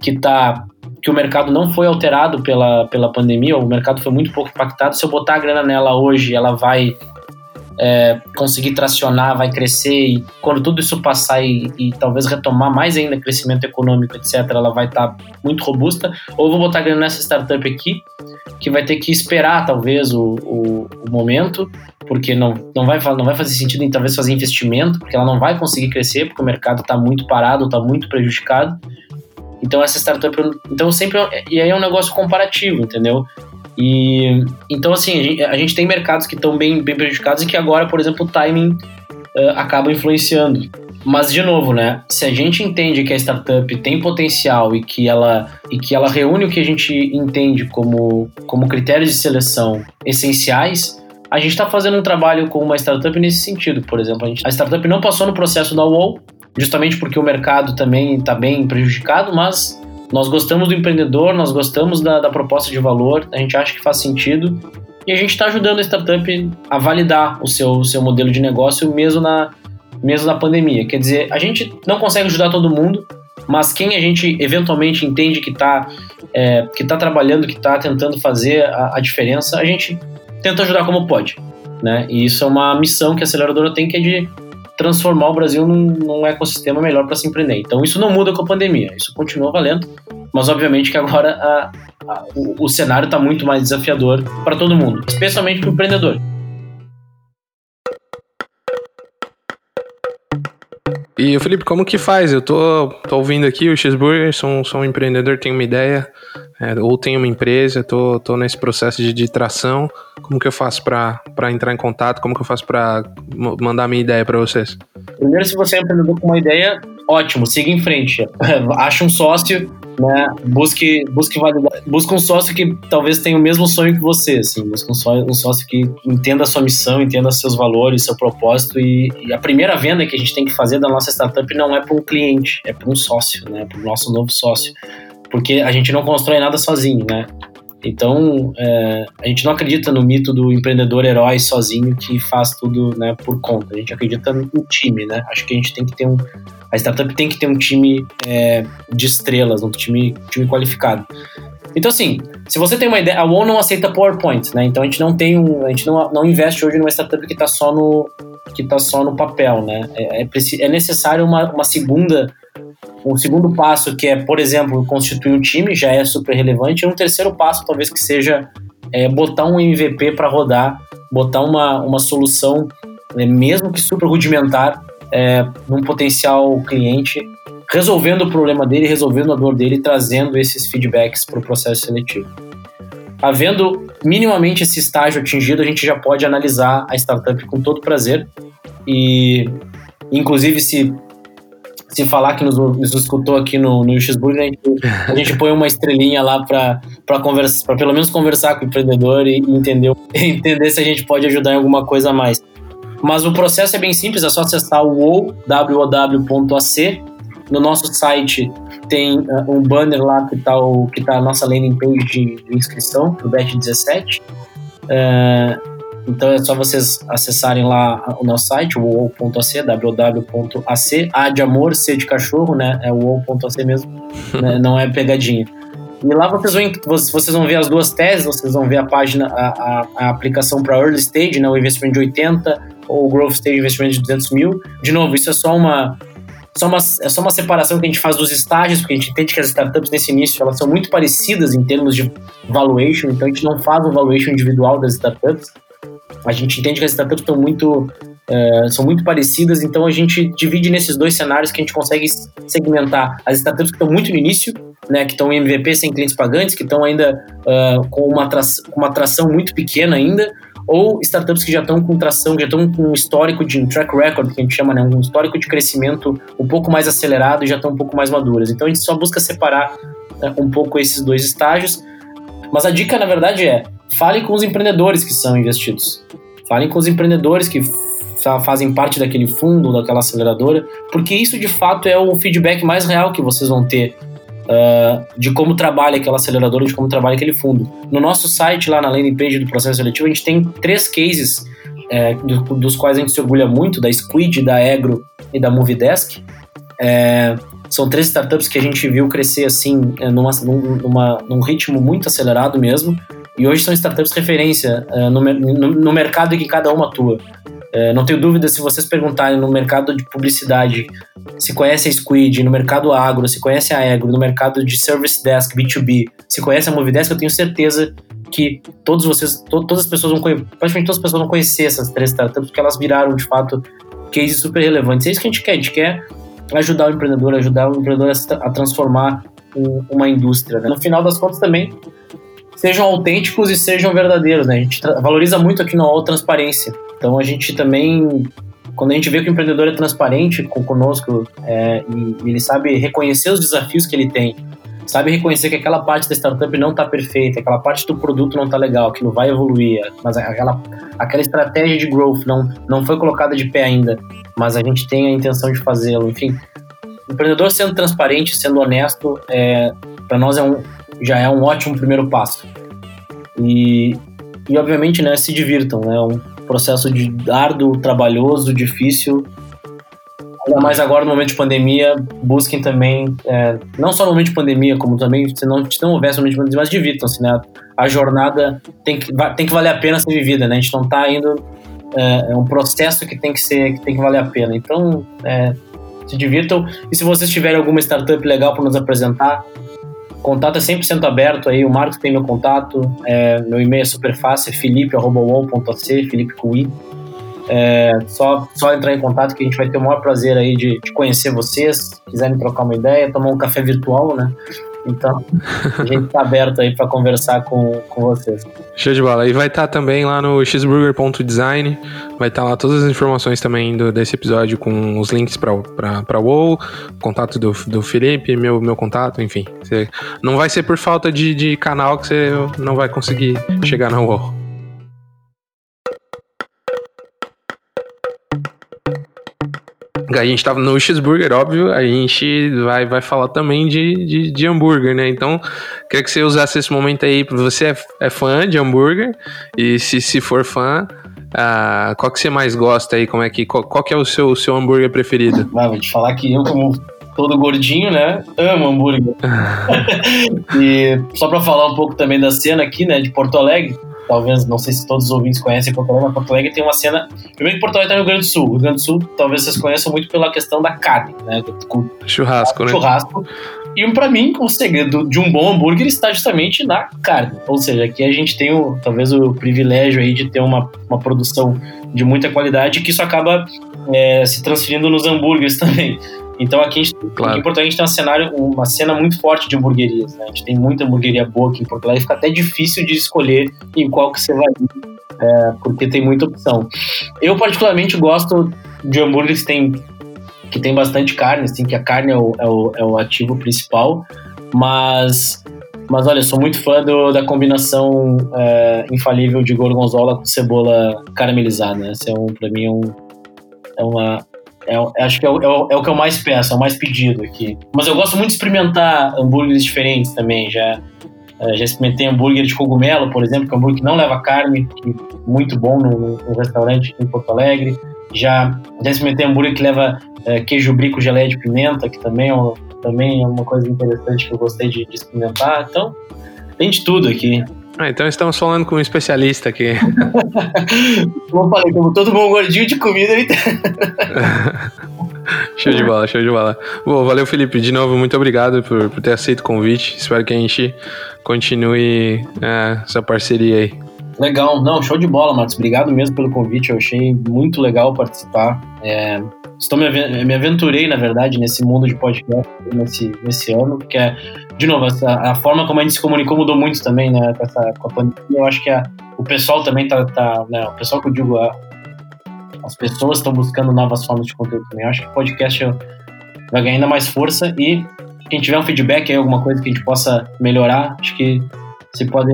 que tá que o mercado não foi alterado pela, pela pandemia, o mercado foi muito pouco impactado. Se eu botar a grana nela hoje, ela vai é, conseguir tracionar, vai crescer e quando tudo isso passar e, e, talvez retomar mais ainda crescimento econômico, etc., ela vai estar tá muito robusta. Ou vou botar grana nessa startup aqui, que vai ter que esperar talvez o, o, o momento, porque não, não, vai, não vai fazer sentido em talvez fazer investimento, porque ela não vai conseguir crescer, porque o mercado está muito parado, está muito prejudicado. Então essa startup, então sempre e aí é um negócio comparativo, entendeu? E então assim, a gente, a gente tem mercados que estão bem, bem prejudicados e que agora, por exemplo, o timing uh, acaba influenciando. Mas de novo, né? Se a gente entende que a startup tem potencial e que ela e que ela reúne o que a gente entende como como critérios de seleção essenciais, a gente está fazendo um trabalho com uma startup nesse sentido. Por exemplo, a, gente, a startup não passou no processo da UOL, justamente porque o mercado também está bem prejudicado, mas nós gostamos do empreendedor, nós gostamos da, da proposta de valor, a gente acha que faz sentido e a gente está ajudando a startup a validar o seu, o seu modelo de negócio mesmo na, mesmo na pandemia. Quer dizer, a gente não consegue ajudar todo mundo, mas quem a gente eventualmente entende que está é, que tá trabalhando, que está tentando fazer a, a, diferença, a gente tenta ajudar como pode. Né? E isso é uma missão que a aceleradora tem, que é de transformar o Brasil num, num ecossistema melhor para se empreender. Então isso não muda com a pandemia, isso continua valendo, mas obviamente que agora a, a, o, o cenário está muito mais desafiador para todo mundo, especialmente para o empreendedor. E o Felipe, como que faz? Eu tô, tô ouvindo aqui o Cheeseburger, sou, sou um empreendedor, tenho uma ideia, é, ou tenho uma empresa, tô, tô nesse processo de, de tração. Como que eu faço para entrar em contato? Como que eu faço para mandar minha ideia para vocês? Primeiro, se você é empreendedor com uma ideia, ótimo, siga em frente. <laughs> Acha um sócio, né? Busque, busque busque um sócio que talvez tenha o mesmo sonho que você, assim, busque um sócio, um sócio que entenda a sua missão, entenda seus valores, seu propósito e, e, a primeira venda que a gente tem que fazer da nossa startup não é para um cliente, é para um sócio, né? Para o nosso novo sócio, porque a gente não constrói nada sozinho, né? Então, é, a gente não acredita no mito do empreendedor herói sozinho que faz tudo né, por conta. A gente acredita no time, né? Acho que a gente tem que ter um. A startup tem que ter um time é, de estrelas, um time, time qualificado. Então, assim, se você tem uma ideia, a ON não aceita PowerPoint, né? Então a gente não tem um, a gente não, não investe hoje numa startup que está só no que tá só no papel, né? É, é, é necessário uma, uma segunda um segundo passo, que é, por exemplo, constituir um time, já é super relevante. E um terceiro passo, talvez, que seja é, botar um MVP para rodar, botar uma, uma solução, né, mesmo que super rudimentar, é, num potencial cliente, resolvendo o problema dele, resolvendo a dor dele, trazendo esses feedbacks para o processo seletivo. Havendo minimamente esse estágio atingido, a gente já pode analisar a startup com todo prazer e, inclusive, se se falar que nos, nos escutou aqui no, no Xburg, gente, a gente põe uma estrelinha lá para para pelo menos conversar com o empreendedor e, entender, entender se a gente pode ajudar em alguma coisa a mais. Mas o processo é bem simples, é só acessar o wow.ac. No nosso site tem uh, um banner lá que está que tá a nossa landing page de, de inscrição, o BET 17. Uh, Então é só vocês acessarem lá o nosso site, www.ac, www.ac, A de amor, C de cachorro, né? É www.ac mesmo, <laughs> né? não é pegadinha. E lá vocês vão, vocês vão ver as duas teses, vocês vão ver a página, a, a, a aplicação para early stage, né, o investimento de 80, ou o growth stage, investimento de 200 mil. De novo, isso é só uma, só uma, é só uma separação que a gente faz dos estágios, porque a gente entende que as startups nesse início elas são muito parecidas em termos de valuation, então a gente não faz um valuation individual das startups. A gente entende que as startups estão muito é, são muito parecidas, então a gente divide nesses dois cenários que a gente consegue segmentar as startups que estão muito no início, né, que estão em MVP sem clientes pagantes, que estão ainda uh, com uma, uma atração muito pequena ainda, ou startups que já estão com tração, já estão com um histórico de um track record, que a gente chama, né, um histórico de crescimento um pouco mais acelerado e já estão um pouco mais maduras. Então a gente só busca separar uh, um pouco esses dois estágios. Mas a dica, na verdade, é fale com os empreendedores que são investidos. Falem com os empreendedores que fazem parte daquele fundo, daquela aceleradora, porque isso de fato é o feedback mais real que vocês vão ter uh, de como trabalha aquela aceleradora, de como trabalha aquele fundo. No nosso site, lá na landing page do processo seletivo, a gente tem três cases é, do, dos quais a gente se orgulha muito, da Squid, da Egro e da Movidesk. É, são três startups que a gente viu crescer assim, numa, numa, num ritmo muito acelerado mesmo, e hoje são startups referência uh, no, no, no, mercado em que cada uma atua. Uh, não tenho dúvida se vocês perguntarem no mercado de publicidade se conhece a Squid, no mercado agro, se conhece a Agro, no mercado de service desk, B2B, se conhece a Movidesk, eu tenho certeza que todos vocês, to, todas as pessoas vão conhecer, praticamente todas as pessoas vão conhecer essas três startups, porque elas viraram de fato cases super relevantes. É isso que a gente quer, a gente quer ajudar o empreendedor, ajudar o empreendedor a, a transformar um, uma indústria. Né? No final das contas também, sejam autênticos e sejam verdadeiros, né? A gente valoriza muito aqui no UOL transparência. Então a gente também, quando a gente vê que o empreendedor é transparente conosco é, e, e ele sabe reconhecer os desafios que ele tem, sabe reconhecer que aquela parte da startup não está perfeita, aquela parte do produto não está legal, que não vai evoluir, mas aquela, aquela estratégia de growth não, não foi colocada de pé ainda, mas a gente tem a intenção de fazê-lo. Enfim, o empreendedor sendo transparente, sendo honesto, é, para nós é um, já é um ótimo primeiro passo. E, e obviamente, né, se divirtam, né? É um processo de árduo, trabalhoso, difícil. Ainda mais agora no momento de pandemia, busquem também, é, não só no momento de pandemia, como também, se não, se não houvesse momento de pandemia, mas divirtam-se, né? A jornada tem que, tem que valer a pena ser vivida, né? A gente não está indo. É, é, um processo que tem que ser, que tem que valer a pena. Então, é, se divirtam. E se vocês tiverem alguma startup legal para nos apresentar, contato é 100% aberto aí, o Marcos tem meu contato, é, meu e-mail é super fácil, é felipe.com.ac, felipe com i. É, só, só entrar em contato que a gente vai ter o maior prazer aí de, de conhecer vocês, se quiserem trocar uma ideia, tomar um café virtual, né? Então, a gente está aberto aí para conversar com, com vocês. Show de bola. E vai estar tá também lá no xburger.design, vai estar tá lá todas as informações também do, desse episódio com os links para WoW, contato do, do Felipe, meu, meu contato, enfim. Você, não vai ser por falta de, de canal que você não vai conseguir chegar na WoW. A gente tava no cheeseburger, óbvio, a gente vai, vai falar também de, de, de hambúrguer, né? Então, queria que você usasse esse momento aí, você é, é fã de hambúrguer, e se, se for fã, uh, qual que você mais gosta aí? Como é que, qual, qual que é o seu, seu hambúrguer preferido? Ah, vou te falar que eu, como todo gordinho, né, amo hambúrguer. <laughs> e só pra falar um pouco também da cena aqui, né, de Porto Alegre, talvez, não sei se todos os ouvintes conhecem Porto Alegre, mas Porto Alegre tem uma cena. Primeiro que Porto Alegre tá no Rio Grande do Sul. O Rio Grande do Sul, talvez vocês conheçam muito pela questão da carne, né? Do, churrasco, né? Churrasco. E para mim, o segredo de um bom hambúrguer está justamente na carne. Ou seja, aqui a gente tem o, talvez o privilégio aí de ter uma, uma produção de muita qualidade que isso acaba é, se transferindo nos hambúrgueres <laughs> também. Então aqui, gente, claro. em Porto Alegre a gente tem um cenário, uma cena muito forte de hamburguerias, né? A gente tem muita hamburgueria boa aqui em Porto Alegre, fica até difícil de escolher em qual que você vai ir, é, porque tem muita opção. Eu particularmente gosto de hambúrgueres que tem, que tem bastante carne, assim, que a carne é o, é o, é o ativo principal, mas mas olha, sou muito fã do, da combinação é, infalível de gorgonzola com cebola caramelizada. Esse é um, para mim, é, um, é uma é, é, acho que é o, é, o, é o que eu mais peço, é o mais pedido aqui. Mas eu gosto muito de experimentar hambúrgueres diferentes também. Já, É, já experimentei hambúrguer de cogumelo, por exemplo, que é um hambúrguer que não leva carne, que é muito bom no, no restaurante em Porto Alegre. Já, já experimentei hambúrguer que leva é, queijo brie com geleia de pimenta, que também é, uma, também é uma coisa interessante que eu gostei de, de experimentar. Então, tem de tudo aqui. Ah, então estamos falando com um especialista aqui. <laughs> Como eu falei, como todo bom gordinho de comida, ele <laughs> Show de bola, show de bola. Bom, valeu, Felipe. De novo, muito obrigado por, por ter aceito o convite. Espero que a gente continue é, essa parceria aí. Legal, não, show de bola, Marcos. Obrigado mesmo pelo convite. Eu achei muito legal participar. É, estou me, me aventurei, na verdade, nesse mundo de podcast nesse, nesse ano, porque, é, de novo, essa, a forma como a gente se comunicou mudou muito também, né? Com, essa, com a pandemia. Eu acho que a, o pessoal também tá, tá né, o pessoal que eu digo, a, as pessoas estão buscando novas formas de conteúdo também. Eu acho que o podcast vai ganhar ainda mais força e quem tiver um feedback aí, alguma coisa que a gente possa melhorar, acho que se pode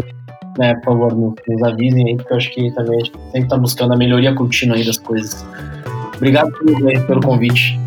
né, por favor, nos, nos avisem aí, porque eu acho que também a gente sempre está buscando a melhoria contínua aí das coisas. Obrigado pelo convite.